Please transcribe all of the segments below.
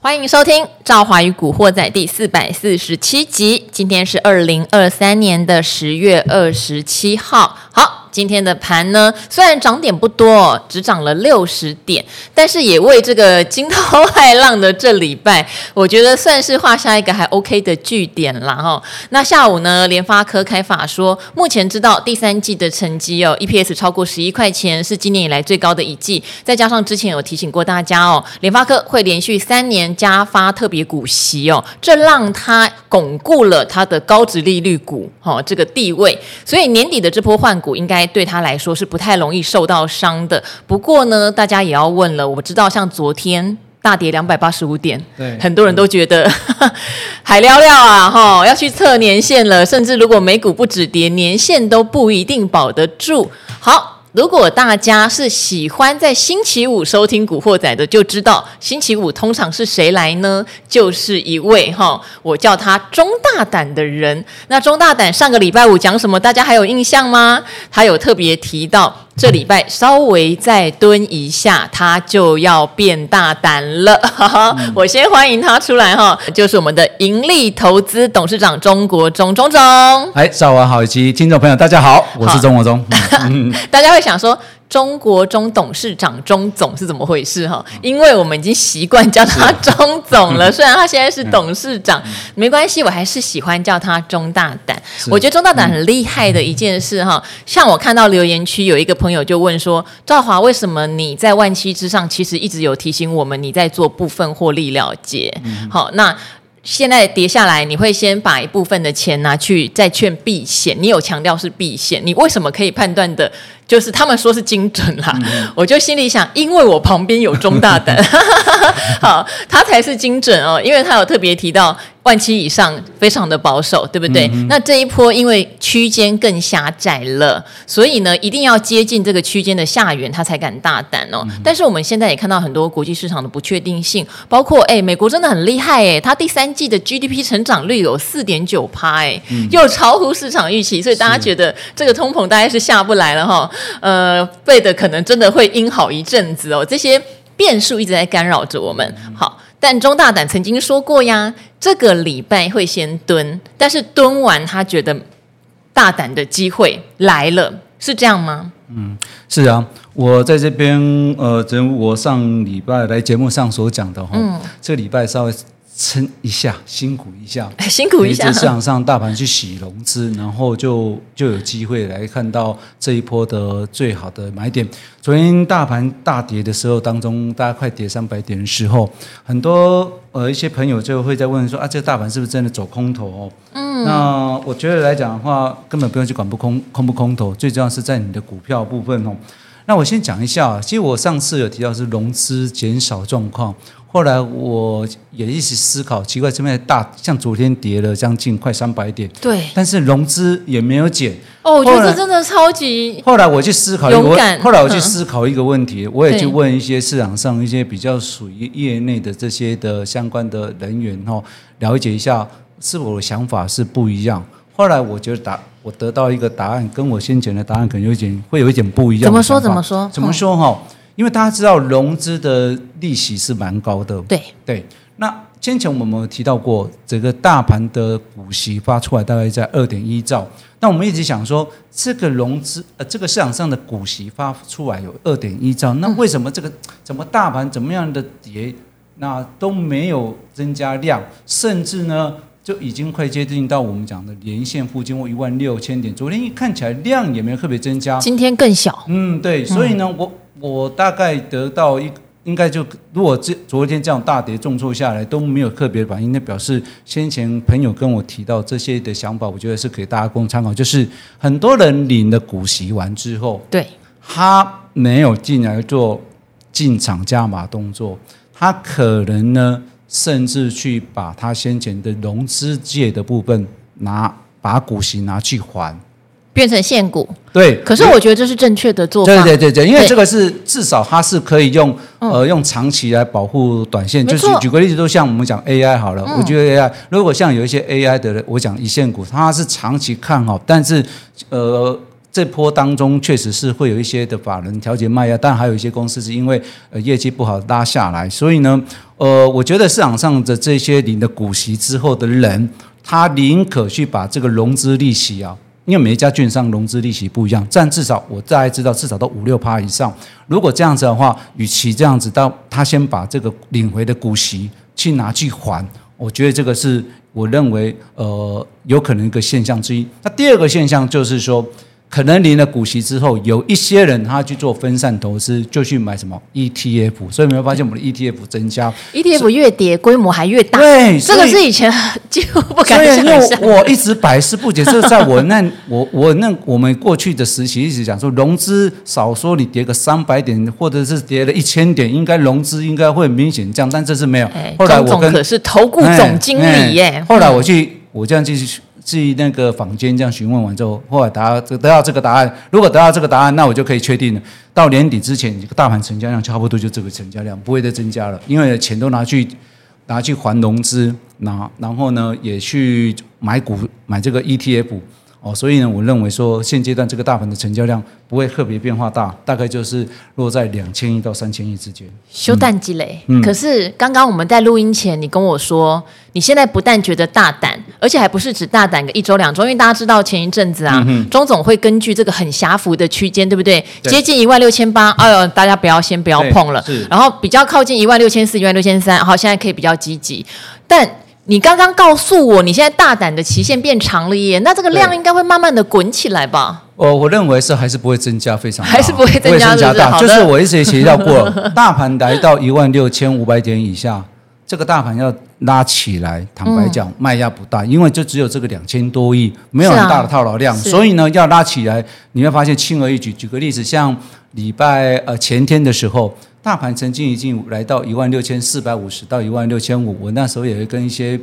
欢迎收听《赵华与古惑仔》第四百四十七集。今天是二零二三年的十月二十七号。好。今天的盘呢，虽然涨点不多，只涨了六十点，但是也为这个惊涛骇浪的这礼拜，我觉得算是画下一个还 OK 的句点了哈。那下午呢，联发科开法说，目前知道第三季的成绩哦，EPS 超过十一块钱，是今年以来最高的一季。再加上之前有提醒过大家哦，联发科会连续三年加发特别股息哦，这让它巩固了它的高值利率股哈这个地位。所以年底的这波换股应该。对他来说是不太容易受到伤的。不过呢，大家也要问了，我知道像昨天大跌两百八十五点，对，很多人都觉得 海聊聊啊，哈，要去测年限了。甚至如果美股不止跌，年限都不一定保得住。好。如果大家是喜欢在星期五收听《古惑仔》的，就知道星期五通常是谁来呢？就是一位哈，我叫他钟大胆的人。那钟大胆上个礼拜五讲什么？大家还有印象吗？他有特别提到。这礼拜稍微再蹲一下，他就要变大胆了。嗯、我先欢迎他出来哈，就是我们的盈利投资董事长钟国忠钟总。哎，早晚好，以及听众朋友大家好，我是钟国忠。嗯、大家会想说。钟国中董事长钟总是怎么回事哈？因为我们已经习惯叫他钟总了，虽然他现在是董事长，没关系，我还是喜欢叫他钟大胆。我觉得钟大胆很厉害的一件事哈，像我看到留言区有一个朋友就问说：赵华，为什么你在万期之上，其实一直有提醒我们你在做部分获利了结？好，那。现在跌下来，你会先把一部分的钱拿去债券避险。你有强调是避险，你为什么可以判断的？就是他们说是精准啦，嗯、我就心里想，因为我旁边有中大胆，好，他才是精准哦，因为他有特别提到。万七以上非常的保守，对不对？嗯、那这一波因为区间更狭窄了，所以呢，一定要接近这个区间的下缘，他才敢大胆哦。嗯、但是我们现在也看到很多国际市场的不确定性，包括哎，美国真的很厉害哎，它第三季的 GDP 成长率有四点九趴哎，嗯、又超乎市场预期，所以大家觉得这个通膨大概是下不来了哈。呃，背的可能真的会阴好一阵子哦，这些变数一直在干扰着我们。好。但钟大胆曾经说过呀，这个礼拜会先蹲，但是蹲完他觉得大胆的机会来了，是这样吗？嗯，是啊，我在这边呃，正如我上礼拜来节目上所讲的哈，嗯，这个礼拜稍微。撑一下，辛苦一下，辛苦一下。市场上大盘去洗融资，然后就就有机会来看到这一波的最好的买点。昨天大盘大跌的时候当中，大家快跌三百点的时候，很多呃一些朋友就会在问说啊，这个大盘是不是真的走空头哦？嗯，那我觉得来讲的话，根本不用去管不空空不空头，最重要是在你的股票部分哦。那我先讲一下，其实我上次有提到是融资减少状况。后来我也一直思考，奇怪，这边大像昨天跌了将近快三百点，对，但是融资也没有减。哦，我觉得这真的超级。后来我去思考一个，后来我去思考一个问题，我也去问一些市场上一些比较属于业内的这些的相关的人员哈，了解一下是否我的想法是不一样。后来我觉得答，我得到一个答案，跟我先前的答案可能有一点会有一点不一样。怎么说？怎么说？怎么说？哈。因为大家知道融资的利息是蛮高的，对对。那先前我们有提到过，整个大盘的股息发出来大概在二点一兆。那我们一直想说，这个融资呃，这个市场上的股息发出来有二点一兆，那为什么这个怎么大盘怎么样的跌，那都没有增加量，甚至呢就已经快接近到我们讲的连线附近或一万六千点。昨天一看起来量也没有特别增加，今天更小。嗯，对。所以呢，嗯、我。我大概得到一，应该就如果这昨天这样大跌重挫下来都没有特别反应，那表示先前朋友跟我提到这些的想法，我觉得是给大家供参考。就是很多人领了股息完之后，对，他没有进来做进场加码动作，他可能呢，甚至去把他先前的融资借的部分拿把股息拿去还。变成现股，对。可是我觉得这是正确的做法。对对对对，因为这个是至少它是可以用呃用长期来保护短线。就是举个例子，都像我们讲 AI 好了，我觉得 AI 如果像有一些 AI 的，我讲一线股，它是长期看好，但是呃。这波当中确实是会有一些的法人调节卖压，但还有一些公司是因为呃业绩不好拉下来，所以呢，呃，我觉得市场上的这些领的股息之后的人，他宁可去把这个融资利息啊，因为每一家券商融资利息不一样，但至少我大概知道至少都五六趴以上。如果这样子的话，与其这样子到他先把这个领回的股息去拿去还，我觉得这个是我认为呃有可能一个现象之一。那第二个现象就是说。可能领了股息之后，有一些人他去做分散投资，就去买什么 ETF，所以你会发现我们的 ETF 增加，ETF 越跌规模还越大。对，这个是以前 几乎不敢想象。我一直百思不解，这在我那 我我那我们过去的时期一直讲说，融资少说你跌个三百点，或者是跌了一千点，应该融资应该会明显降，但这次没有。哎、后来我跟可是投顾总经理耶。后来我去，我这样继续。至于那个坊间这样询问完之后，后来答得到这个答案。如果得到这个答案，那我就可以确定了，到年底之前，这个大盘成交量差不多就这个成交量，不会再增加了，因为钱都拿去拿去还融资，拿然后呢也去买股买这个 ETF。哦，所以呢，我认为说现阶段这个大盘的成交量不会特别变化大，大概就是落在两千亿到三千亿之间。修淡积累。嗯。可是刚刚我们在录音前，你跟我说，你现在不但觉得大胆，而且还不是只大胆个一周两周，因为大家知道前一阵子啊，嗯、钟总会根据这个很狭幅的区间，对不对？对接近一万六千八，哎呦，大家不要先不要碰了。是。然后比较靠近一万六千四、一万六千三，好，现在可以比较积极，但。你刚刚告诉我，你现在大胆的期限变长了耶，那这个量应该会慢慢的滚起来吧？我我认为是还是不会增加非常大，还是不会增加，增加大，就是我一直也提到过，大盘来到一万六千五百点以下，这个大盘要拉起来，坦白讲卖压不大，因为就只有这个两千多亿，没有很大的套牢量，所以呢要拉起来，你会发现轻而易举。举个例子，像礼拜呃前天的时候。大盘曾经已经来到一万六千四百五十到一万六千五，我那时候也会跟一些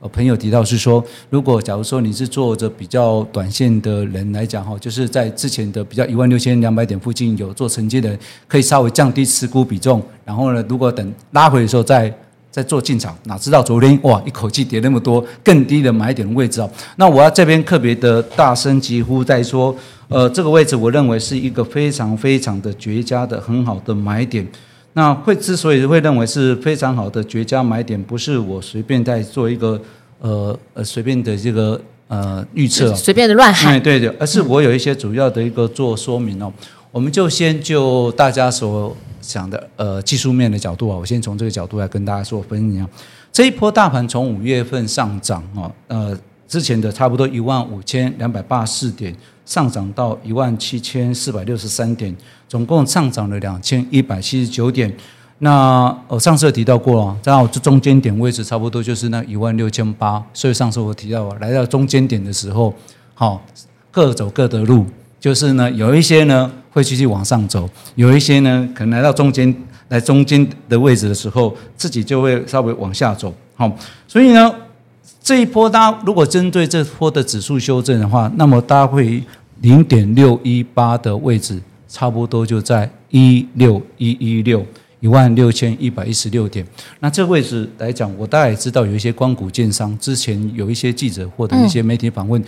呃朋友提到是说，如果假如说你是做着比较短线的人来讲哈，就是在之前的比较一万六千两百点附近有做承接的，可以稍微降低持股比重，然后呢，如果等拉回的时候再再做进场，哪知道昨天哇一口气跌那么多，更低的买点位置哦，那我要这边特别的大声疾呼在说，呃，这个位置我认为是一个非常非常的绝佳的很好的买点。那会之所以会认为是非常好的绝佳买点，不是我随便在做一个呃呃随便的这个呃预测，随便的乱喊，对对，而是我有一些主要的一个做说明哦。我们就先就大家所想的呃技术面的角度啊，我先从这个角度来跟大家做分享。这一波大盘从五月份上涨啊，呃之前的差不多一万五千两百八十四点。上涨到一万七千四百六十三点，总共上涨了两千一百七十九点。那我上次有提到过了，正好这中间点位置差不多就是那一万六千八。所以上次我提到，来到中间点的时候，好，各走各的路，就是呢有一些呢会继续往上走，有一些呢可能来到中间来中间的位置的时候，自己就会稍微往下走。好，所以呢。这一波，大家如果针对这波的指数修正的话，那么大家会零点六一八的位置，差不多就在一六一一六一万六千一百一十六点。那这个位置来讲，我大概也知道有一些光谷建商之前有一些记者或者一些媒体访问，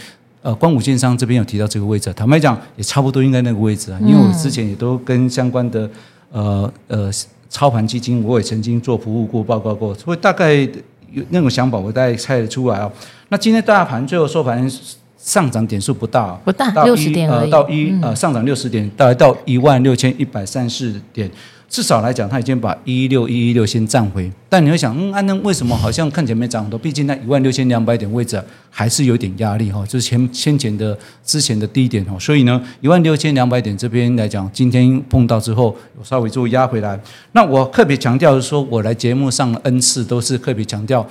呃，光谷建商这边有提到这个位置，坦白讲也差不多应该那个位置啊，因为我之前也都跟相关的呃呃操盘基金，我也曾经做服务过报告过，所以大概。有那种想法，我大概猜得出来哦。那今天大盘最后收盘上涨点数不大，不大，六十点而已。呃，到一呃上涨六十点，大概到一万六千一百三十点。至少来讲，他已经把一六一一六先站回。但你会想，嗯，安能为什么好像看起来没涨很多？毕竟那一万六千两百点位置还是有点压力哈，就是前先前的之前的低点哦。所以呢，一万六千两百点这边来讲，今天碰到之后，我稍微做压回来。那我特别强调的说，我来节目上 N 次都是特别强调。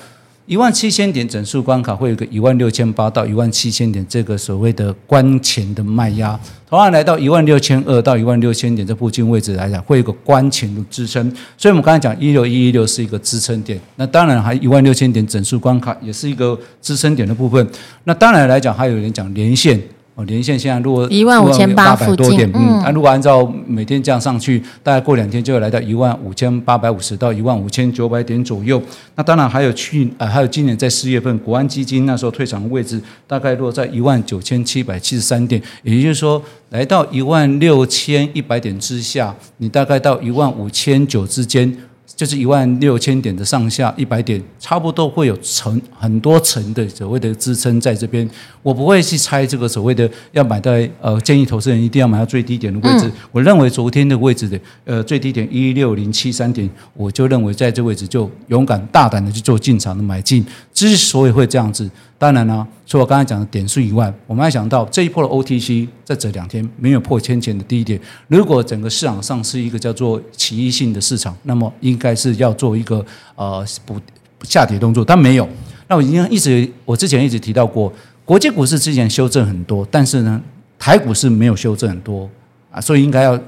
一万七千点整数关卡会有个一万六千八到一万七千点这个所谓的关前的卖压，同样来到一万六千二到一万六千点这附近位置来讲，会有个关前的支撑。所以我们刚才讲一六一一六是一个支撑点，那当然还一万六千点整数关卡也是一个支撑点的部分。那当然来讲，还有人讲连线哦，连线现在如果一万五千八百多，点嗯，那、如果按照每天这样上去，大概过两天就会来到一万五千八百五十到一万五千九百点左右。那当然还有去呃，还有今年在四月份国安基金那时候退场的位置，大概落在一万九千七百七十三点，也就是说来到一万六千一百点之下，你大概到一万五千九之间。就是一万六千点的上下，一百点差不多会有层很多层的所谓的支撑在这边。我不会去猜这个所谓的要买在呃，建议投资人一定要买到最低点的位置。嗯、我认为昨天的位置的呃最低点一六零七三点，我就认为在这位置就勇敢大胆的去做进场的买进。之所以会这样子。当然呢，除了我刚才讲的点数以外，我们还想到这一波的 OTC 在这两天没有破千前的低点。如果整个市场上是一个叫做奇异性的市场，那么应该是要做一个呃补下跌动作，但没有。那我已经一直我之前一直提到过，国际股市之前修正很多，但是呢，台股是没有修正很多啊，所以应该要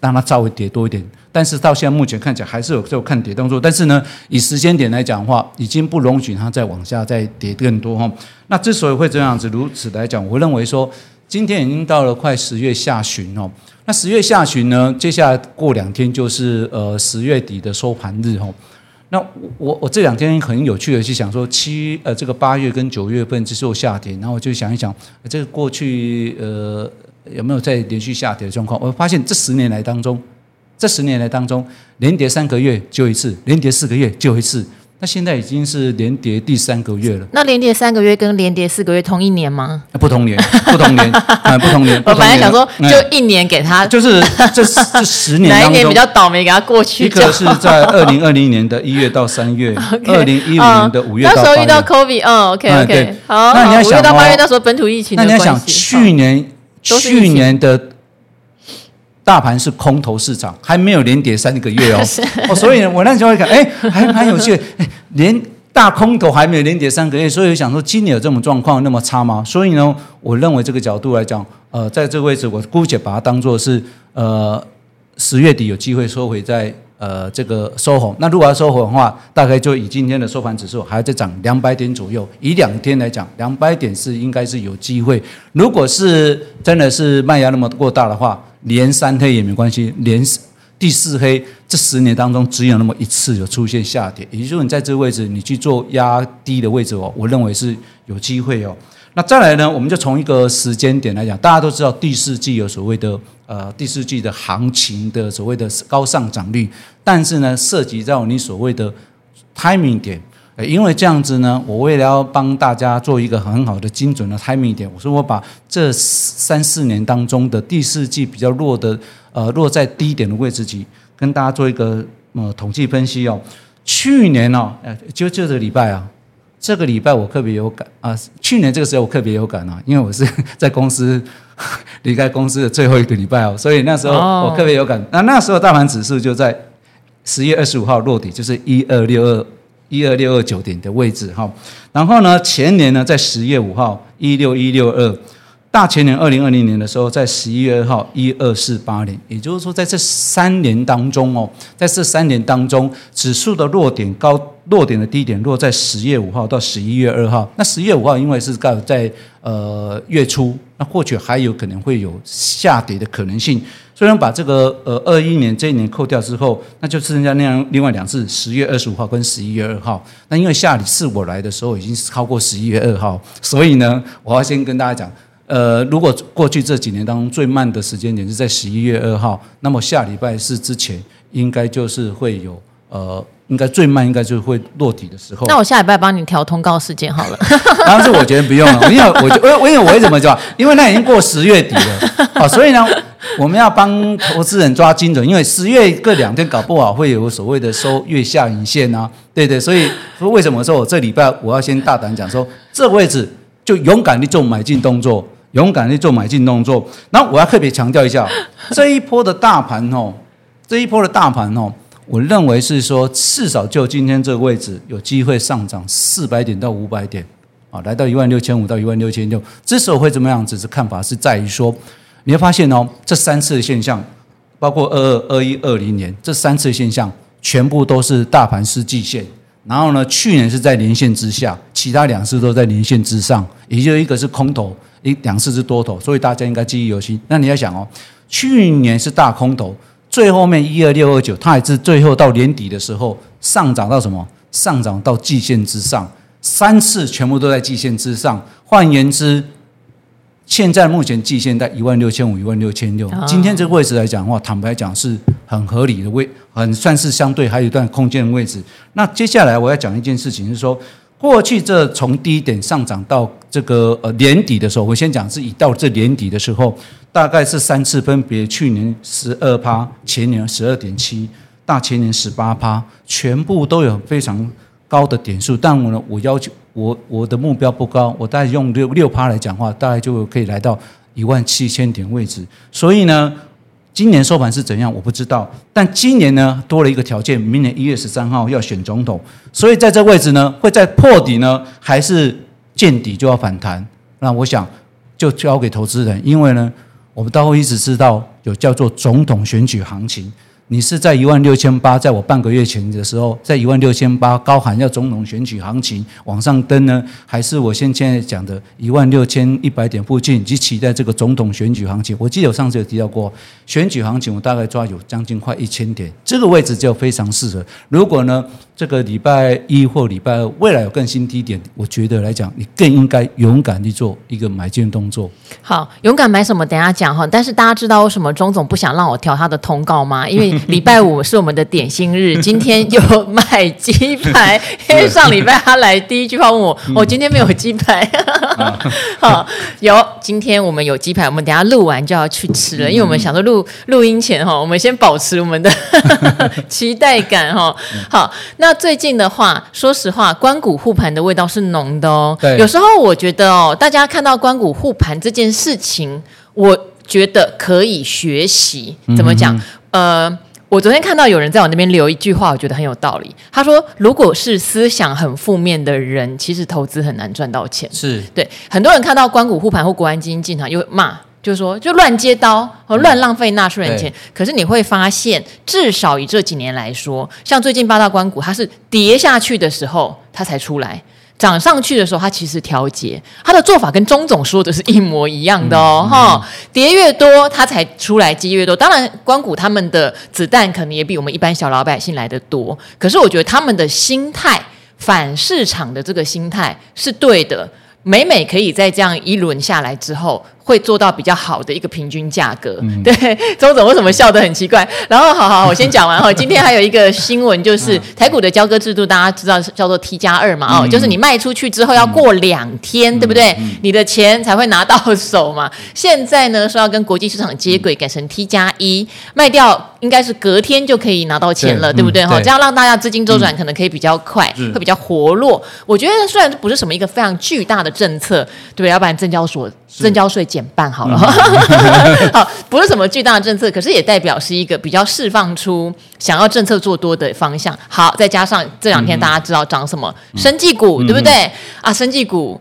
让它稍微跌多一点。但是到现在目前看起来还是有这种看跌动作，但是呢，以时间点来讲的话，已经不容许它再往下再跌更多哈。那之所以会这样子如此来讲，我认为说今天已经到了快十月下旬哦。那十月下旬呢，接下来过两天就是呃十月底的收盘日哈。那我我这两天很有趣的去想说七呃这个八月跟九月份之后下跌，然后我就想一想这个过去呃有没有再连续下跌的状况？我发现这十年来当中。这十年来当中，连跌三个月就一次，连跌四个月就一次。那现在已经是连跌第三个月了。那连跌三个月跟连跌四个月同一年吗？不同年，不同年，啊，不同年。我本来想说，就一年给他，就是这这十年，哪一年比较倒霉，给他过去。一个是在二零二零年的一月到三月，二零一五年的五月。那时候遇到 COVID，嗯，OK OK，好。那你要想，五月到八月那时候本土疫情，那你要想去年去年的。大盘是空头市场，还没有连跌三个月哦，哦，所以呢，我那时候会看，哎，还蛮有趣，哎，连大空头还没有连跌三个月，所以我想说，今年有这种状况那么差吗？所以呢，我认为这个角度来讲，呃，在这个位置，我姑且把它当做是，呃，十月底有机会收回在。呃，这个收红，那如果要收红的话，大概就以今天的收盘指数还要再涨两百点左右。以两天来讲，两百点是应该是有机会。如果是真的是卖压那么过大的话，连三黑也没关系，连第四黑这十年当中只有那么一次有出现下跌，也就是说你在这个位置你去做压低的位置哦，我认为是有机会哦。那再来呢，我们就从一个时间点来讲，大家都知道第四季有所谓的。呃，第四季的行情的所谓的高上涨率，但是呢，涉及到你所谓的 timing 点，因为这样子呢，我为了要帮大家做一个很好的精准的 timing 点，我说我把这三四年当中的第四季比较弱的，呃，落在低点的位置去跟大家做一个呃统计分析哦。去年哦，就就这个礼拜啊。这个礼拜我特别有感啊，去年这个时候我特别有感啊，因为我是 在公司 离开公司的最后一个礼拜哦，所以那时候我特别有感。那那时候大盘指数就在十月二十五号落底，就是一二六二一二六二九点的位置哈。然后呢，前年呢在十月五号一六一六二。大前年二零二零年的时候，在十一月二号一二四八零，也就是说，在这三年当中哦，在这三年当中，指数的落点高落点的低点落在十月五号到十一月二号。那十一月五号因为是刚在呃月初，那或许还有可能会有下跌的可能性。虽然把这个呃二一年这一年扣掉之后，那就剩下那样另外两次，十月二十五号跟十一月二号。那因为下一次我来的时候已经是超过十一月二号，所以呢，我要先跟大家讲。呃，如果过去这几年当中最慢的时间点是在十一月二号，那么下礼拜四之前应该就是会有呃，应该最慢应该就会落底的时候。那我下礼拜帮你调通告时间好了。当时我觉得不用了，因为我我我因为我为什么讲？因为那已经过十月底了啊，所以呢，我们要帮投资人抓精准，因为十月各两天搞不好会有所谓的收月下影线啊，对对，所以说为什么说我这礼拜我要先大胆讲说这个位置就勇敢的做买进动作。勇敢的做买进动作，然后我要特别强调一下，这一波的大盘哦，这一波的大盘哦，我认为是说至少就今天这个位置有机会上涨四百点到五百点啊，来到一万六千五到一万六千六。之所以会怎么样子，是看法是在于说，你会发现哦，这三次的现象，包括二二、二一、二零年这三次现象，全部都是大盘失季线。然后呢，去年是在年线之下，其他两次都在年线之上，也就一个是空头。一两次是多头，所以大家应该记忆犹新。那你要想哦，去年是大空头，最后面一二六二九，它还是最后到年底的时候上涨到什么？上涨到季线之上，三次全部都在季线之上。换言之，现在目前季线在一万六千五、一万六千六。今天这个位置来讲的话，坦白讲是很合理的位，很算是相对还有一段空间的位置。那接下来我要讲一件事情，是说过去这从低点上涨到这个呃年底的时候，我先讲是以到这年底的时候，大概是三次分别，去年十二趴，前年十二点七，大前年十八趴，全部都有非常高的点数。但我呢，我要求。我我的目标不高，我大概用六六趴来讲话，大概就可以来到一万七千点位置。所以呢，今年收盘是怎样，我不知道。但今年呢，多了一个条件，明年一月十三号要选总统，所以在这位置呢，会在破底呢，还是见底就要反弹？那我想就交给投资人，因为呢，我们都会一直知道有叫做总统选举行情。你是在一万六千八，在我半个月前的时候，在一万六千八高喊要总统选举行情往上登呢，还是我现在讲的一万六千一百点附近及期待这个总统选举行情？我记得我上次有提到过，选举行情我大概抓有将近快一千点，这个位置就非常适合。如果呢，这个礼拜一或礼拜二未来有更新低点，我觉得来讲，你更应该勇敢去做一个买进动作。好，勇敢买什么？等一下讲哈。但是大家知道为什么钟总不想让我调他的通告吗？因为礼拜五是我们的点心日，今天有买鸡排。因为上礼拜他来第一句话问我，我今天没有鸡排。好，有，今天我们有鸡排，我们等下录完就要去吃了。因为我们想说录录音前哈，我们先保持我们的期待感哈。好，那最近的话，说实话，关谷护盘的味道是浓的哦。对，有时候我觉得哦，大家看到关谷护盘这件事情，我觉得可以学习。怎么讲？呃。我昨天看到有人在我那边留一句话，我觉得很有道理。他说：“如果是思想很负面的人，其实投资很难赚到钱。”是对很多人看到关谷护盘或国安基金进场，又骂，就是说就乱接刀和乱浪费纳税人钱。可是你会发现，至少以这几年来说，像最近八大关股，它是跌下去的时候，它才出来。涨上去的时候，它其实调节，它的做法跟钟总说的是一模一样的哦，哈、嗯嗯，跌越多，它才出来接越多。当然，关谷他们的子弹可能也比我们一般小老百姓来的多，可是我觉得他们的心态，反市场的这个心态是对的。每每可以在这样一轮下来之后，会做到比较好的一个平均价格。嗯、对，周总为什么笑得很奇怪？然后，好好，我先讲完哈。今天还有一个新闻，就是台股的交割制度，大家知道是叫做 T 加二嘛？哦、嗯，就是你卖出去之后要过两天，嗯、对不对、嗯？你的钱才会拿到手嘛。现在呢，说要跟国际市场接轨，改成 T 加一，卖掉应该是隔天就可以拿到钱了，对，对不对？哈、嗯，这样让大家资金周转可能可以比较快，嗯、会比较活络。我觉得虽然不是什么一个非常巨大的。政策对，要不然证交所证交税减半好了，嗯、好，不是什么巨大的政策，可是也代表是一个比较释放出想要政策做多的方向。好，再加上这两天大家知道涨什么，嗯、生技股、嗯、对不对？啊，生技股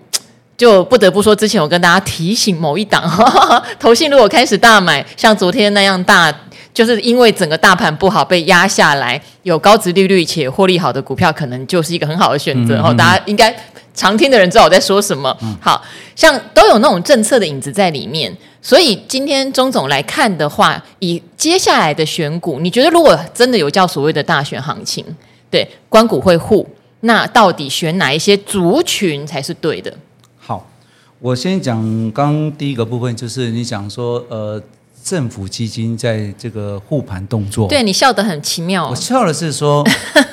就不得不说，之前我跟大家提醒某一档，投信如果开始大买，像昨天那样大，就是因为整个大盘不好被压下来，有高值利率且获利好的股票，可能就是一个很好的选择。哦、嗯，大家应该。常听的人知道我在说什么，嗯、好像都有那种政策的影子在里面，所以今天钟总来看的话，以接下来的选股，你觉得如果真的有叫所谓的大选行情，对，关股会护，那到底选哪一些族群才是对的？好，我先讲刚第一个部分，就是你讲说，呃。政府基金在这个护盘动作，对，你笑得很奇妙。我笑的是说，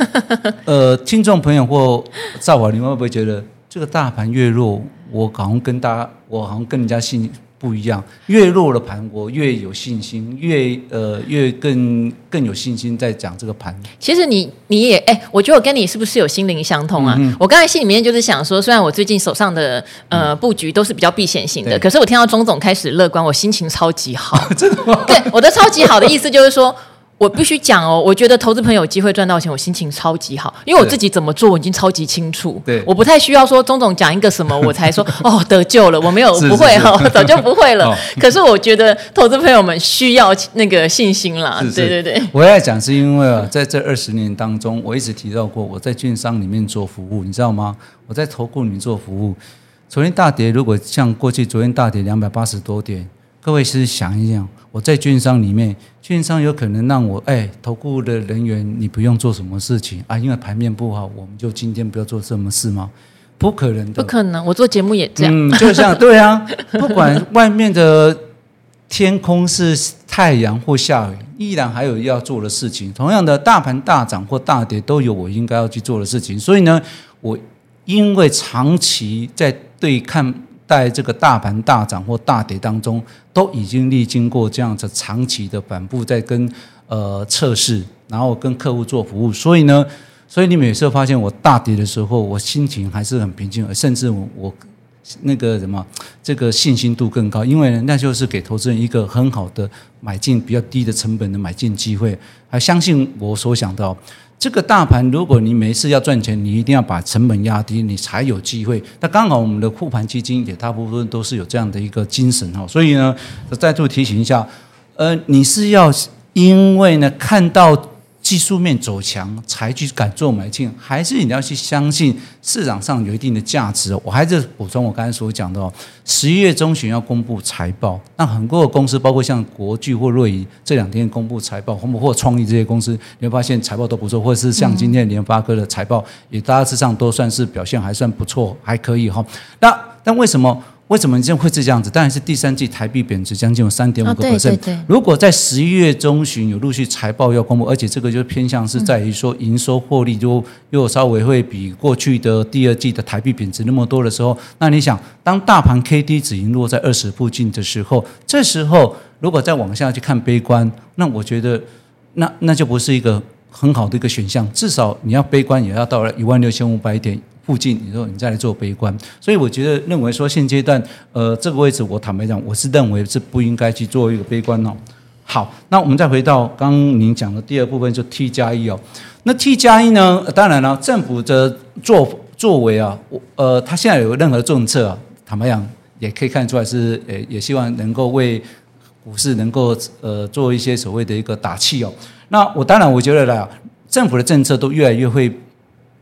呃，听众朋友或赵华，你们会不会觉得这个大盘越弱，我好像跟大家，我好像跟人家信。不一样，越弱的盘我越有信心，越呃越更更有信心在讲这个盘。其实你你也哎，我觉得我跟你是不是有心灵相通啊？嗯、我刚才心里面就是想说，虽然我最近手上的呃布局都是比较避险型的，可是我听到钟总开始乐观，我心情超级好。真的吗？对，我的超级好的意思就是说。我必须讲哦，我觉得投资朋友有机会赚到钱，我心情超级好，因为我自己怎么做，我已经超级清楚。对，我不太需要说钟总讲一个什么，我才说 哦得救了。我没有，不会哈，我早就不会了。可是我觉得投资朋友们需要那个信心啦。是是对对对，我要讲是因为啊，在这二十年当中，我一直提到过，我在券商里面做服务，你知道吗？我在投顾里面做服务。昨天大跌，如果像过去昨天大跌两百八十多点，各位是想一想，我在券商里面，券商有可能让我哎，投顾的人员你不用做什么事情啊，因为盘面不好，我们就今天不要做什么事吗？不可能的，不可能。我做节目也这样，嗯，就像对啊，不管外面的天空是太阳或下雨，依然还有要做的事情。同样的，大盘大涨或大跌，都有我应该要去做的事情。所以呢，我因为长期在对看在这个大盘大涨或大跌当中，都已经历经过这样子长期的反复，在跟呃测试，然后跟客户做服务，所以呢，所以你每次发现我大跌的时候，我心情还是很平静，甚至我我那个什么这个信心度更高，因为，那就是给投资人一个很好的买进比较低的成本的买进机会，还相信我所想到。这个大盘，如果你每次要赚钱，你一定要把成本压低，你才有机会。那刚好我们的护盘基金也大部分都是有这样的一个精神哈，所以呢，再度提醒一下，呃，你是要因为呢看到。技术面走强才去敢做买进，还是你要去相信市场上有一定的价值？我还是补充我刚才所讲的哦，十一月中旬要公布财报，那很多的公司，包括像国巨或瑞仪，这两天公布财报，或或创意这些公司，你会发现财报都不错，或者是像今天联发科的财报，也大致上都算是表现还算不错，还可以哈。那但为什么？为什么你这会是这样子？当然是第三季台币贬值将近有三点五个百分点。如果在十一月中旬有陆续财报要公布，而且这个就偏向是在于说营收获利就又稍微会比过去的第二季的台币贬值那么多的时候，那你想，当大盘 K D 值已经落在二十附近的时候，这时候如果再往下去看悲观，那我觉得那那就不是一个很好的一个选项。至少你要悲观，也要到了一万六千五百点。附近，你说你再来做悲观，所以我觉得认为说现阶段，呃，这个位置我坦白讲，我是认为是不应该去做一个悲观哦。好，那我们再回到刚刚您讲的第二部分，就 T 加一哦。那 T 加一呢，当然了，政府的作作为啊，呃，他现在有任何政策啊，坦白讲也可以看出来是，呃，也希望能够为股市能够呃做一些所谓的一个打气哦。那我当然我觉得啦，政府的政策都越来越会。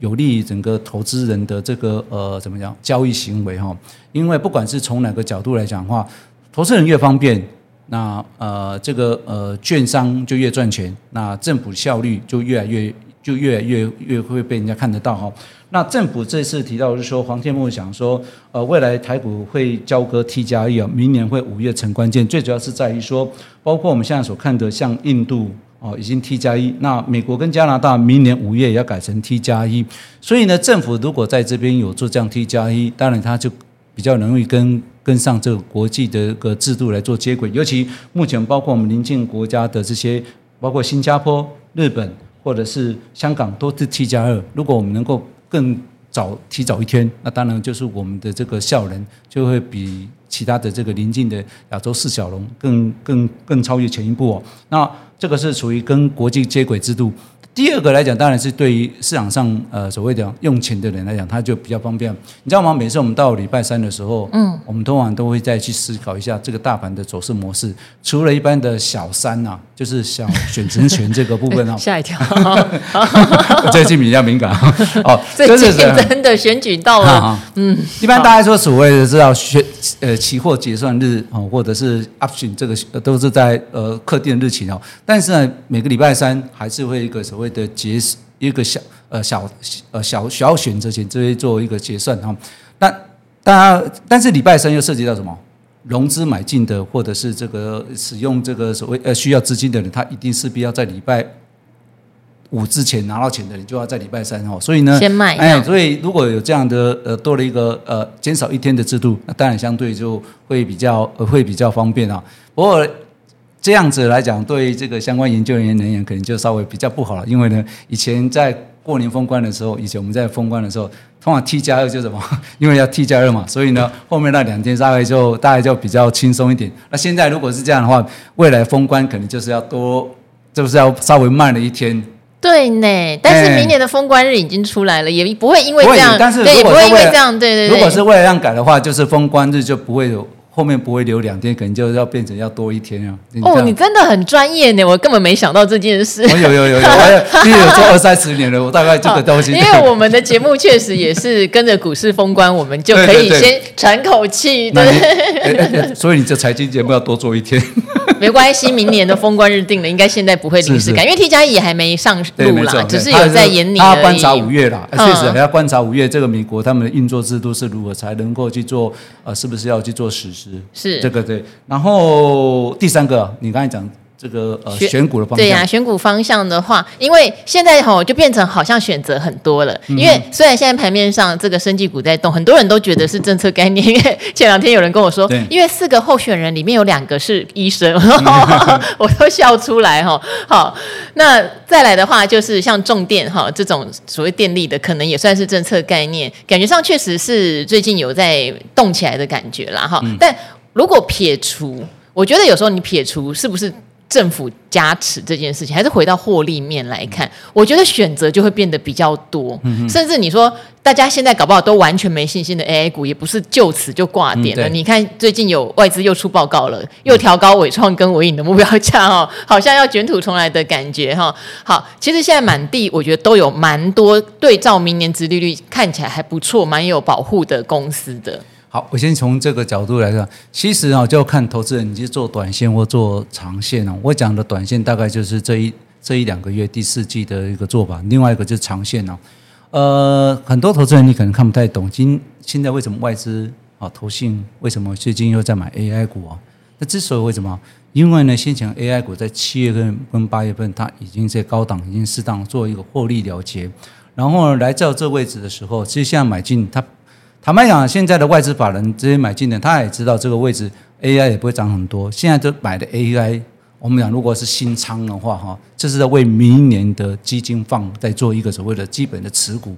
有利于整个投资人的这个呃怎么讲交易行为哈？因为不管是从哪个角度来讲的话，投资人越方便，那呃这个呃券商就越赚钱，那政府效率就越来越就越来越越会被人家看得到哈。那政府这次提到是说，黄天牧讲说，呃未来台股会交割 T 加一啊，明年会五月成关键，最主要是在于说，包括我们现在所看的像印度。哦，已经 T 加一，那美国跟加拿大明年五月也要改成 T 加一，所以呢，政府如果在这边有做这样 T 加一，当然它就比较容易跟跟上这个国际的一个制度来做接轨。尤其目前包括我们邻近国家的这些，包括新加坡、日本或者是香港都是 T 加二，如果我们能够更早提早一天，那当然就是我们的这个效能就会比其他的这个邻近的亚洲四小龙更更更超越前一步哦。那这个是属于跟国际接轨制度。第二个来讲，当然是对于市场上呃所谓的用钱的人来讲，他就比较方便。你知道吗？每次我们到礼拜三的时候，嗯，我们通常都会再去思考一下这个大盘的走势模式。除了一般的小三呐、啊，就是小选择权这个部分啊，吓一跳，最近比较敏感哦。最近真的选举到了，嗯，一般大家说所谓的知道选呃期货结算日哦，或者是 option 这个都是在呃特定的日期哦。但是呢，每个礼拜三还是会一个所谓的结一个小呃小呃小小选择权，这边做一个结算哈。那大家但是礼拜三又涉及到什么？融资买进的，或者是这个使用这个所谓呃需要资金的人，他一定势必要在礼拜五之前拿到钱的人，就要在礼拜三哦。所以呢，先卖哎，所以如果有这样的呃多了一个呃减少一天的制度，那当然相对就会比较呃会比较方便啊。不过。这样子来讲，对这个相关研究人员而言，可能就稍微比较不好了。因为呢，以前在过年封关的时候，以前我们在封关的时候，通常 T 加二就什么？因为要 T 加二嘛，所以呢，后面那两天大概就大概就比较轻松一点。那现在如果是这样的话，未来封关可能就是要多，就是要稍微慢了一天。对呢，但是明年的封关日已经出来了，欸、也不会因为这样，但是对，也不会因为这样，对对对。如果是为了这样改的话，就是封关日就不会有。后面不会留两天，可能就要变成要多一天啊。哦，你真的很专业呢，我根本没想到这件事。我有有有有，我也有做二三十 年了，我大概这个东西。因为我们的节目确实也是跟着股市封关，我们就可以先喘口气。对，所以你这财经节目要多做一天。没关系，明年的封关日定了，应该现在不会临时改，因为 T 加一也还没上路啦，只是有在演你。他观察五月啦，确实还要观察五月这个美国他们的运作制度是如何，才能够去做呃，是不是要去做实施？是这个对。然后第三个，你刚才讲。这个呃选股的方向，对呀、啊，选股方向的话，因为现在吼就变成好像选择很多了。因为虽然现在盘面上这个生技股在动，很多人都觉得是政策概念。因 为前两天有人跟我说，因为四个候选人里面有两个是医生，我都笑出来哈。好，那再来的话就是像重电哈这种所谓电力的，可能也算是政策概念，感觉上确实是最近有在动起来的感觉啦哈。嗯、但如果撇除，我觉得有时候你撇除是不是？政府加持这件事情，还是回到获利面来看，我觉得选择就会变得比较多。嗯、甚至你说，大家现在搞不好都完全没信心的 AI 股，也不是就此就挂点了。嗯、你看，最近有外资又出报告了，又调高伟创跟伟影的目标价哦，好像要卷土重来的感觉哈。好，其实现在满地，我觉得都有蛮多对照明年殖利率看起来还不错、蛮有保护的公司的。好，我先从这个角度来讲，其实啊，就要看投资人你是做短线或做长线哦。我讲的短线大概就是这一这一两个月第四季的一个做法，另外一个就是长线哦。呃，很多投资人你可能看不太懂，今现在为什么外资啊投信为什么最近又在买 AI 股啊？那之所以为什么？因为呢，先前 AI 股在七月份跟八月份它已经在高档已经适当做一个获利了结，然后来到这位置的时候，其实现在买进它。坦白讲，现在的外资法人这些买进的，他也知道这个位置 AI 也不会涨很多。现在都买的 AI，我们讲如果是新仓的话，哈，这是在为明年的基金放在做一个所谓的基本的持股。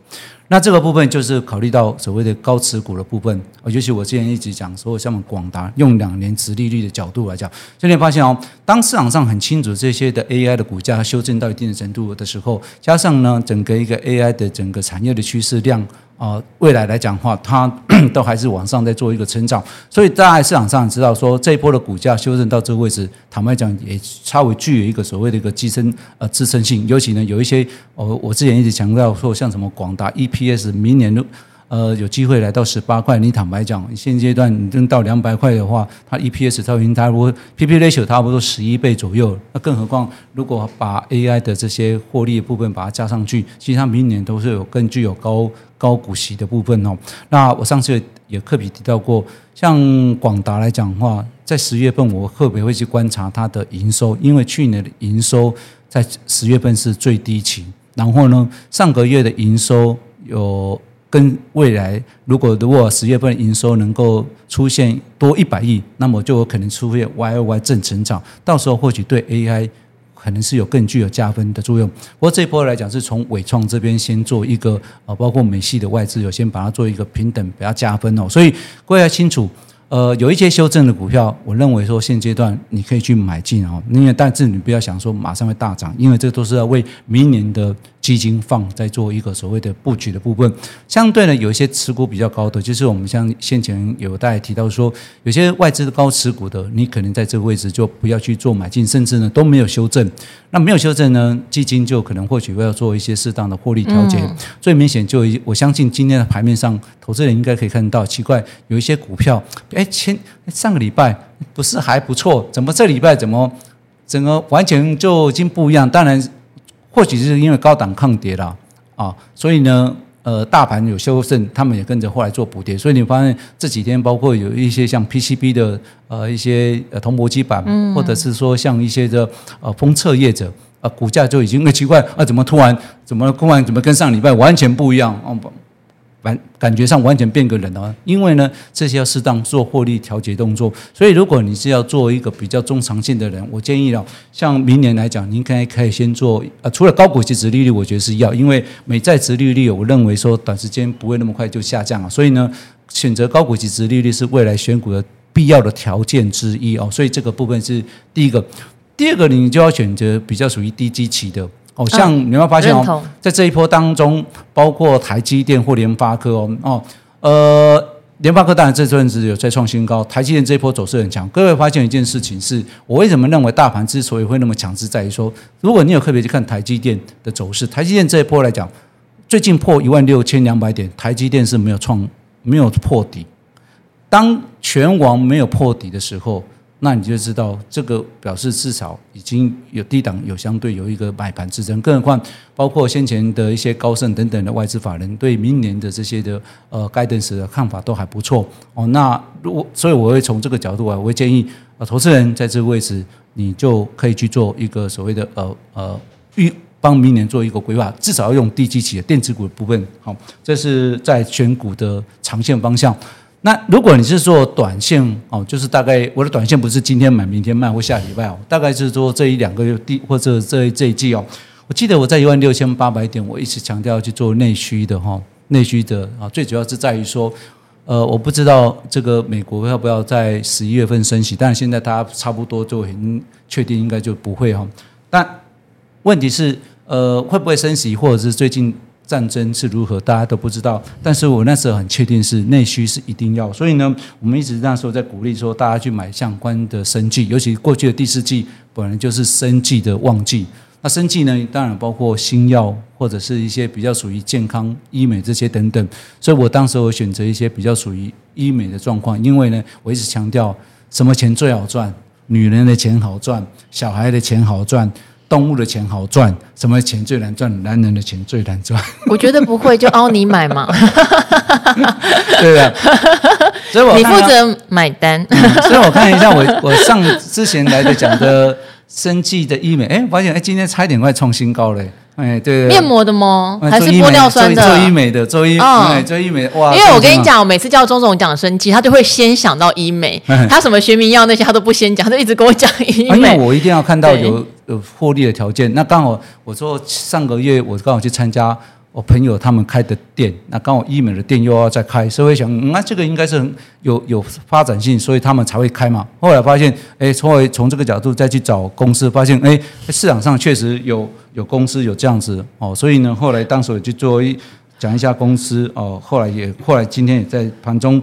那这个部分就是考虑到所谓的高持股的部分。尤其我之前一直讲所有，像广达用两年殖利率的角度来讲，所以你发现哦，当市场上很清楚这些的 AI 的股价修正到一定的程度的时候，加上呢整个一个 AI 的整个产业的趋势量。啊，未来来讲的话，它 都还是往上在做一个成长，所以大家在市场上知道说，这一波的股价修正到这个位置，坦白讲也稍微具有一个所谓的一个支撑呃支撑性，尤其呢有一些，呃我之前一直强调说，像什么广达 EPS 明年的。呃，有机会来到十八块，你坦白讲，现阶段你真到两百块的话，它 EPS 超应该如果 PP ratio 差不多十一倍左右，那更何况如果把 AI 的这些获利的部分把它加上去，其实它明年都是有更具有高高股息的部分哦。那我上次也特别提到过，像广达来讲的话，在十月份我特别会去观察它的营收，因为去年的营收在十月份是最低期，然后呢，上个月的营收有。跟未来，如果如果十月份营收能够出现多一百亿，那么就有可能出现 Y O Y 正成长，到时候或许对 A I 可能是有更具有加分的作用。不过这一波来讲，是从纬创这边先做一个啊，包括美系的外资有先把它做一个平等，比较加分哦。所以各位要清楚。呃，有一些修正的股票，我认为说现阶段你可以去买进哦，因为但是你不要想说马上会大涨，因为这都是要为明年的基金放在做一个所谓的布局的部分。相对呢，有一些持股比较高的，就是我们像先前有大家提到说，有些外资的高持股的，你可能在这个位置就不要去做买进，甚至呢都没有修正。那没有修正呢，基金就可能或许会要做一些适当的获利调节。嗯、最明显就我相信今天的盘面上，投资人应该可以看到，奇怪有一些股票，哎。前上个礼拜不是还不错，怎么这礼拜怎么整个完全就已经不一样？当然，或许是因为高档抗跌了啊，所以呢，呃，大盘有修正，他们也跟着后来做补跌。所以你发现这几天，包括有一些像 PCB 的呃一些呃铜箔基板，嗯、或者是说像一些的呃封测业者，呃股价就已经很奇怪啊，怎么突然怎么突然怎么跟上礼拜完全不一样？哦不。完感觉上完全变个人了，因为呢，这些要适当做获利调节动作。所以，如果你是要做一个比较中长线的人，我建议了，像明年来讲，你应该可以先做呃，除了高股息殖利率，我觉得是要，因为美债殖利率，我认为说短时间不会那么快就下降了。所以呢，选择高股息殖利率是未来选股的必要的条件之一哦。所以这个部分是第一个，第二个你就要选择比较属于低基期的。哦，像你有没有发现哦，哦在这一波当中，包括台积电或联发科哦，哦，呃，联发科当然这阵子有在创新高，台积电这一波走势很强。各位发现一件事情是，我为什么认为大盘之所以会那么强势，在于说，如果你有特别去看台积电的走势，台积电这一波来讲，最近破一万六千两百点，台积电是没有创没有破底。当全网没有破底的时候。那你就知道，这个表示至少已经有低档有相对有一个买盘支撑，更何况包括先前的一些高盛等等的外资法人对明年的这些的呃盖顿市的看法都还不错哦。那如果所以我会从这个角度啊，我会建议啊投资人在这个位置，你就可以去做一个所谓的呃呃预帮明年做一个规划，至少要用低基企的电子股的部分。好，这是在选股的长线方向。那如果你是做短线哦，就是大概我的短线不是今天买明天卖或下礼拜哦，大概是说这一两个月第或者这这一季哦，我记得我在一万六千八百点，我一直强调去做内需的哈，内需的啊，最主要是在于说，呃，我不知道这个美国要不要在十一月份升息，但是现在大家差不多就很确定应该就不会哈，但问题是呃会不会升息，或者是最近。战争是如何，大家都不知道。但是我那时候很确定是内需是一定要，所以呢，我们一直那时候在鼓励说，大家去买相关的生计，尤其过去的第四季本来就是生计的旺季。那生计呢，当然包括新药或者是一些比较属于健康医美这些等等。所以我当时我选择一些比较属于医美的状况，因为呢，我一直强调什么钱最好赚，女人的钱好赚，小孩的钱好赚。动物的钱好赚，什么钱最难赚？男人的钱最难赚。我觉得不会，就凹你买嘛。对的，所以我你负责买单。嗯，所以我看一下我我上之前来的讲的生技的医美，哎，发现哎今天差一点快创新高嘞。哎，对，面膜的吗？还是玻尿酸的？做医美的，做医，哎，做医美哇！因为我跟你讲，我每次叫钟总讲生技，他就会先想到医美，他什么学名药那些他都不先讲，他就一直跟我讲医美。因为我一定要看到有有获利的条件。那刚好我说上个月我刚好去参加。我朋友他们开的店，那刚好医美的店又要再开，所以想，那、这个应该是很有有发展性，所以他们才会开嘛。后来发现，哎，从从这个角度再去找公司，发现，哎，市场上确实有有公司有这样子哦，所以呢，后来当时我就做一讲一下公司哦，后来也后来今天也在盘中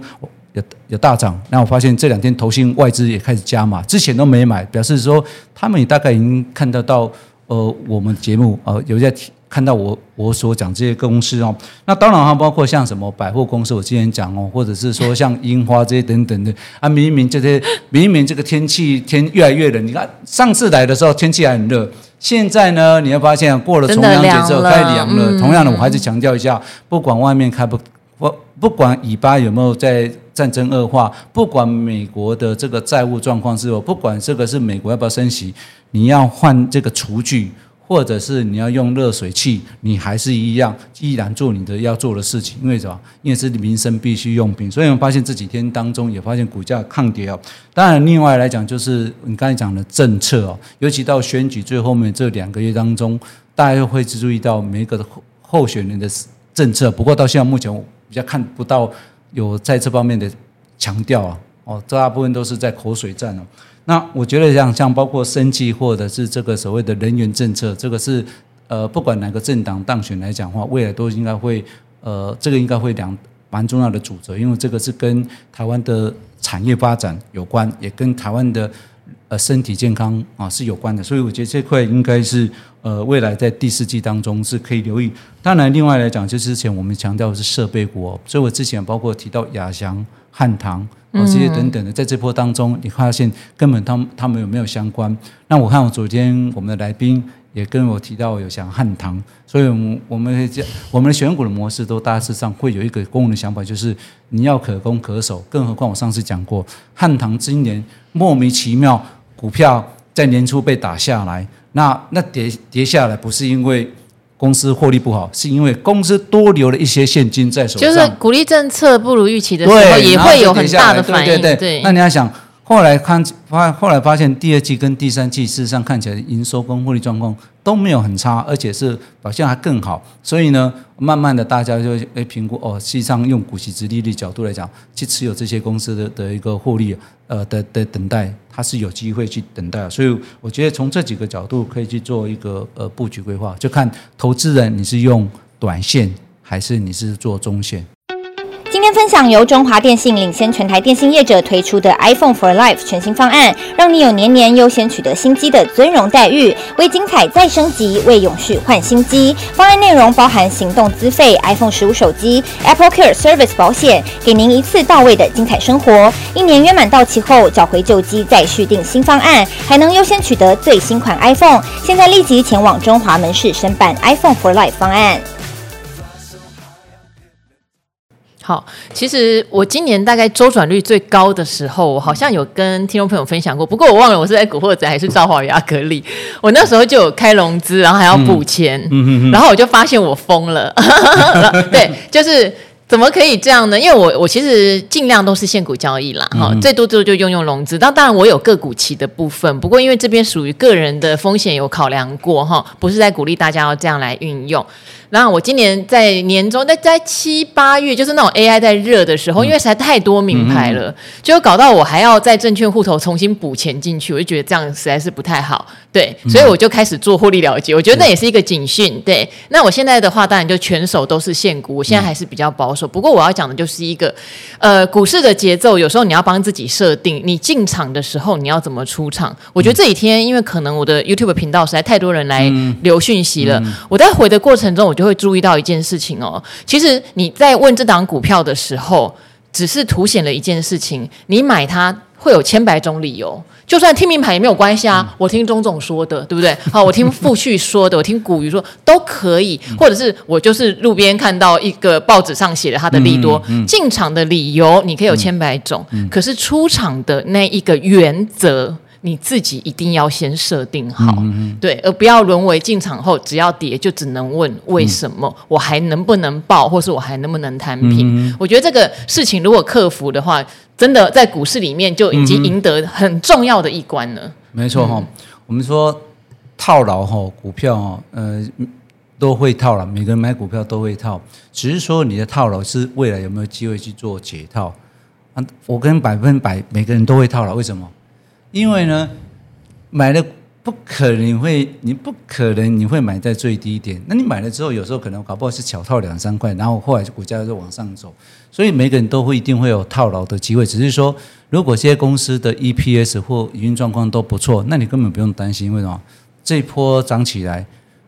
有有大涨，那我发现这两天投信外资也开始加码，之前都没买，表示说他们也大概已经看得到，呃，我们节目呃有在。看到我我所讲这些公司哦，那当然哈包括像什么百货公司，我之前讲哦，或者是说像樱花这些等等的啊，明明这些明明这个天气天越来越冷，你看上次来的时候天气还很热，现在呢，你会发现过了重阳节之后开凉了。嗯、同样的，我还是强调一下，不管外面开不不不管尾巴有没有在战争恶化，不管美国的这个债务状况是否，不管这个是美国要不要升息，你要换这个厨具。或者是你要用热水器，你还是一样依然做你的要做的事情，因为什么？因为是民生必需用品，所以我们发现这几天当中也发现股价抗跌哦。当然，另外来讲就是你刚才讲的政策哦，尤其到选举最后面这两个月当中，大家会注意到每一个候候选人的政策。不过到现在目前我比较看不到有在这方面的强调啊，哦，大部分都是在口水战哦。那我觉得像像包括生计或者是这个所谓的人员政策，这个是呃不管哪个政党当选来讲话，未来都应该会呃这个应该会两蛮重要的主责，因为这个是跟台湾的产业发展有关，也跟台湾的呃身体健康啊是有关的，所以我觉得这块应该是呃未来在第四季当中是可以留意。当然，另外来讲，就之前我们强调的是设备股，所以我之前包括提到亚翔、汉唐。啊，这些等等的，在这波当中，你发现根本他们他们有没有相关？那我看我昨天我们的来宾也跟我提到有想汉唐，所以我们我们这我们的选股的模式都大致上会有一个共同的想法，就是你要可攻可守。更何况我上次讲过，汉唐今年莫名其妙股票在年初被打下来，那那跌跌下来不是因为。公司获利不好，是因为公司多留了一些现金在手上。就是鼓励政策不如预期的时候，也会有很大的反应。对对对，对那你要想，后来看发，后来发现第二季跟第三季事实上看起来营收跟获利状况都没有很差，而且是表现还更好。所以呢，慢慢的大家就诶评估哦，实际上用股息殖利率角度来讲，去持有这些公司的的一个获利，呃的的等待。它是有机会去等待，所以我觉得从这几个角度可以去做一个呃布局规划，就看投资人你是用短线还是你是做中线。天分享由中华电信领先全台电信业者推出的 iPhone for Life 全新方案，让你有年年优先取得新机的尊荣待遇，为精彩再升级，为永续换新机。方案内容包含行动资费、iPhone 十五手机、Apple Care Service 保险，给您一次到位的精彩生活。一年约满到期后，缴回旧机再续订新方案，还能优先取得最新款 iPhone。现在立即前往中华门市申办 iPhone for Life 方案。好，其实我今年大概周转率最高的时候，我好像有跟听众朋友分享过，不过我忘了我是在古惑仔还是造化与阿格力。我那时候就有开融资，然后还要补钱，嗯嗯嗯、然后我就发现我疯了。对，就是怎么可以这样呢？因为我我其实尽量都是现股交易啦，哈、嗯，最多最多就用用融资。当当然我有个股期的部分，不过因为这边属于个人的风险有考量过哈，不是在鼓励大家要这样来运用。然后我今年在年中，在在七八月，就是那种 AI 在热的时候，因为实在太多名牌了，就搞到我还要在证券户头重新补钱进去，我就觉得这样实在是不太好。对，所以我就开始做获利了结。我觉得那也是一个警讯。对，那我现在的话，当然就全手都是现股。我现在还是比较保守。不过我要讲的就是一个，呃，股市的节奏，有时候你要帮自己设定，你进场的时候你要怎么出场。我觉得这几天，因为可能我的 YouTube 频道实在太多人来留讯息了，我在回的过程中，我就会注意到一件事情哦。其实你在问这档股票的时候，只是凸显了一件事情：你买它会有千百种理由。就算听名牌也没有关系啊，我听钟总说的，对不对？好，我听富旭说的，我听古鱼说都可以，或者是我就是路边看到一个报纸上写的他的利多，进场的理由你可以有千百种，可是出场的那一个原则。你自己一定要先设定好，嗯嗯对，而不要沦为进场后只要跌就只能问为什么，嗯、我还能不能报，或是我还能不能摊平？嗯、我觉得这个事情如果克服的话，真的在股市里面就已经赢得很重要的一关了。嗯、没错哈，嗯、我们说套牢哈，股票呃都会套了，每个人买股票都会套，只是说你的套牢是未来有没有机会去做解套啊？我跟百分百每个人都会套牢，为什么？因为呢，买了不可能会，你不可能你会买在最低点。那你买了之后，有时候可能搞不好是小套两三块，然后后来股价就往上走。所以每个人都会一定会有套牢的机会。只是说，如果这些公司的 EPS 或营运状况都不错，那你根本不用担心。为什么？这一波涨起来，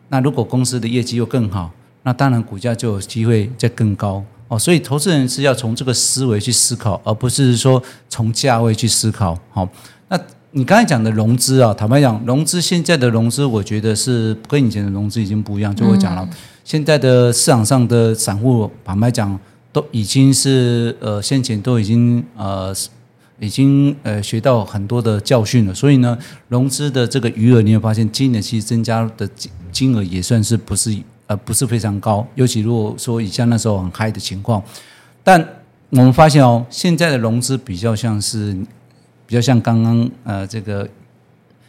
那如果公司的业绩又更好，那当然股价就有机会再更高哦。所以投资人是要从这个思维去思考，而不是说从价位去思考。好。那你刚才讲的融资啊，坦白讲，融资现在的融资，我觉得是跟以前的融资已经不一样。就我讲了，现在的市场上的散户，坦白讲，都已经是呃先前都已经呃已经呃学到很多的教训了。所以呢，融资的这个余额，你会发现今年其实增加的金金额也算是不是呃不是非常高。尤其如果说以前那时候很嗨的情况，但我们发现哦，现在的融资比较像是。比较像刚刚呃，这个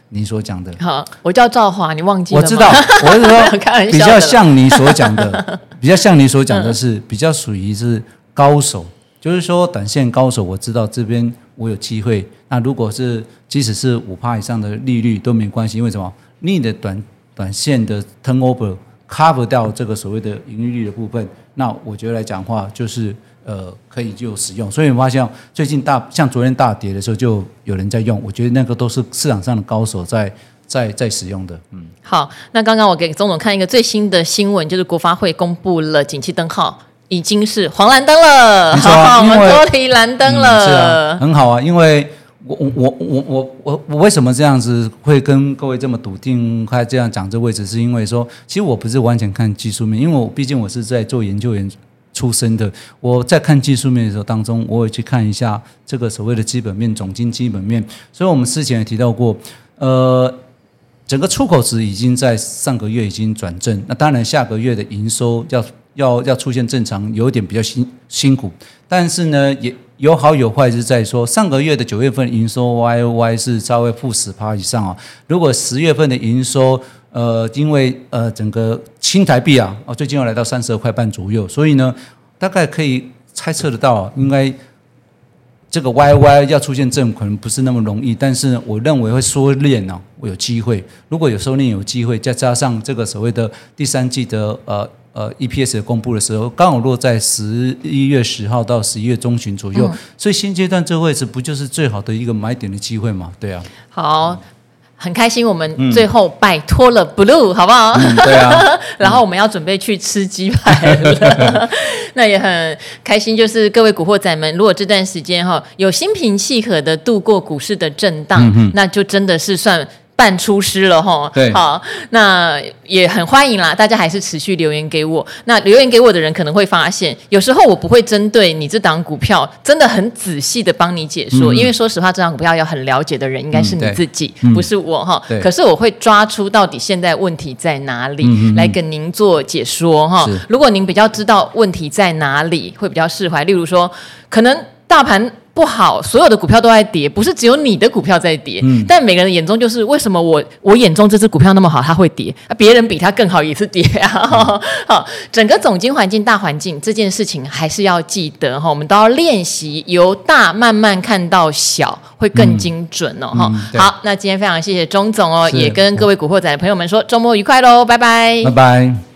你所讲的。好，我叫赵华，你忘记了？我知道，我是说 比较像你所讲的，比较像你所讲的是 比较属于是高手，就是说短线高手。我知道这边我有机会。那如果是即使是五趴以上的利率都没关系，因为什么？你的短短线的 turnover cover 掉这个所谓的盈利率的部分，那我觉得来讲话就是。呃，可以就使用，所以我发现最近大像昨天大跌的时候，就有人在用。我觉得那个都是市场上的高手在在在使用的。嗯，好，那刚刚我给钟总看一个最新的新闻，就是国发会公布了景气灯号已经是黄蓝灯了，好、啊，我们脱离蓝灯了、嗯，是啊，很好啊。因为我我我我我我我为什么这样子会跟各位这么笃定，还这样讲这位置，是因为说，其实我不是完全看技术面，因为我毕竟我是在做研究员。出身的，我在看技术面的时候当中，我也去看一下这个所谓的基本面、总经基本面。所以，我们之前也提到过，呃，整个出口值已经在上个月已经转正。那当然，下个月的营收要要要出现正常，有点比较辛辛苦。但是呢，也有好有坏，是在说上个月的九月份营收 Y O Y 是稍微负十趴以上啊。如果十月份的营收，呃，因为呃，整个新台币啊，哦，最近要来到三十二块半左右，所以呢，大概可以猜测得到，应该这个 Y Y 要出现正，可能不是那么容易。但是我认为会收敛呢，我有机会。如果有收敛有机会，再加上这个所谓的第三季的呃呃 EPS 公布的时候，刚好落在十一月十号到十一月中旬左右，嗯、所以现阶段这个位置不就是最好的一个买点的机会吗？对啊，好。很开心，我们最后摆脱了 blue，、嗯、好不好？嗯、对啊。然后我们要准备去吃鸡排了，嗯、那也很开心。就是各位古惑仔们，如果这段时间哈有心平气和的度过股市的震荡，嗯、那就真的是算。半出师了哈，对，好，那也很欢迎啦，大家还是持续留言给我。那留言给我的人可能会发现，有时候我不会针对你这档股票真的很仔细的帮你解说，嗯、因为说实话，这档股票要很了解的人应该是你自己，嗯、不是我哈。对可是我会抓出到底现在问题在哪里，嗯、来跟您做解说哈。如果您比较知道问题在哪里，会比较释怀。例如说，可能大盘。不好，所有的股票都在跌，不是只有你的股票在跌。嗯，但每个人眼中就是为什么我我眼中这只股票那么好，它会跌？啊，别人比它更好也是跌啊。嗯、好，整个总经环境、大环境这件事情还是要记得哈，我们都要练习由大慢慢看到小，会更精准哦。哈、嗯，好，那今天非常谢谢钟总哦，也跟各位古惑仔的朋友们说，周末愉快喽，拜拜，拜拜。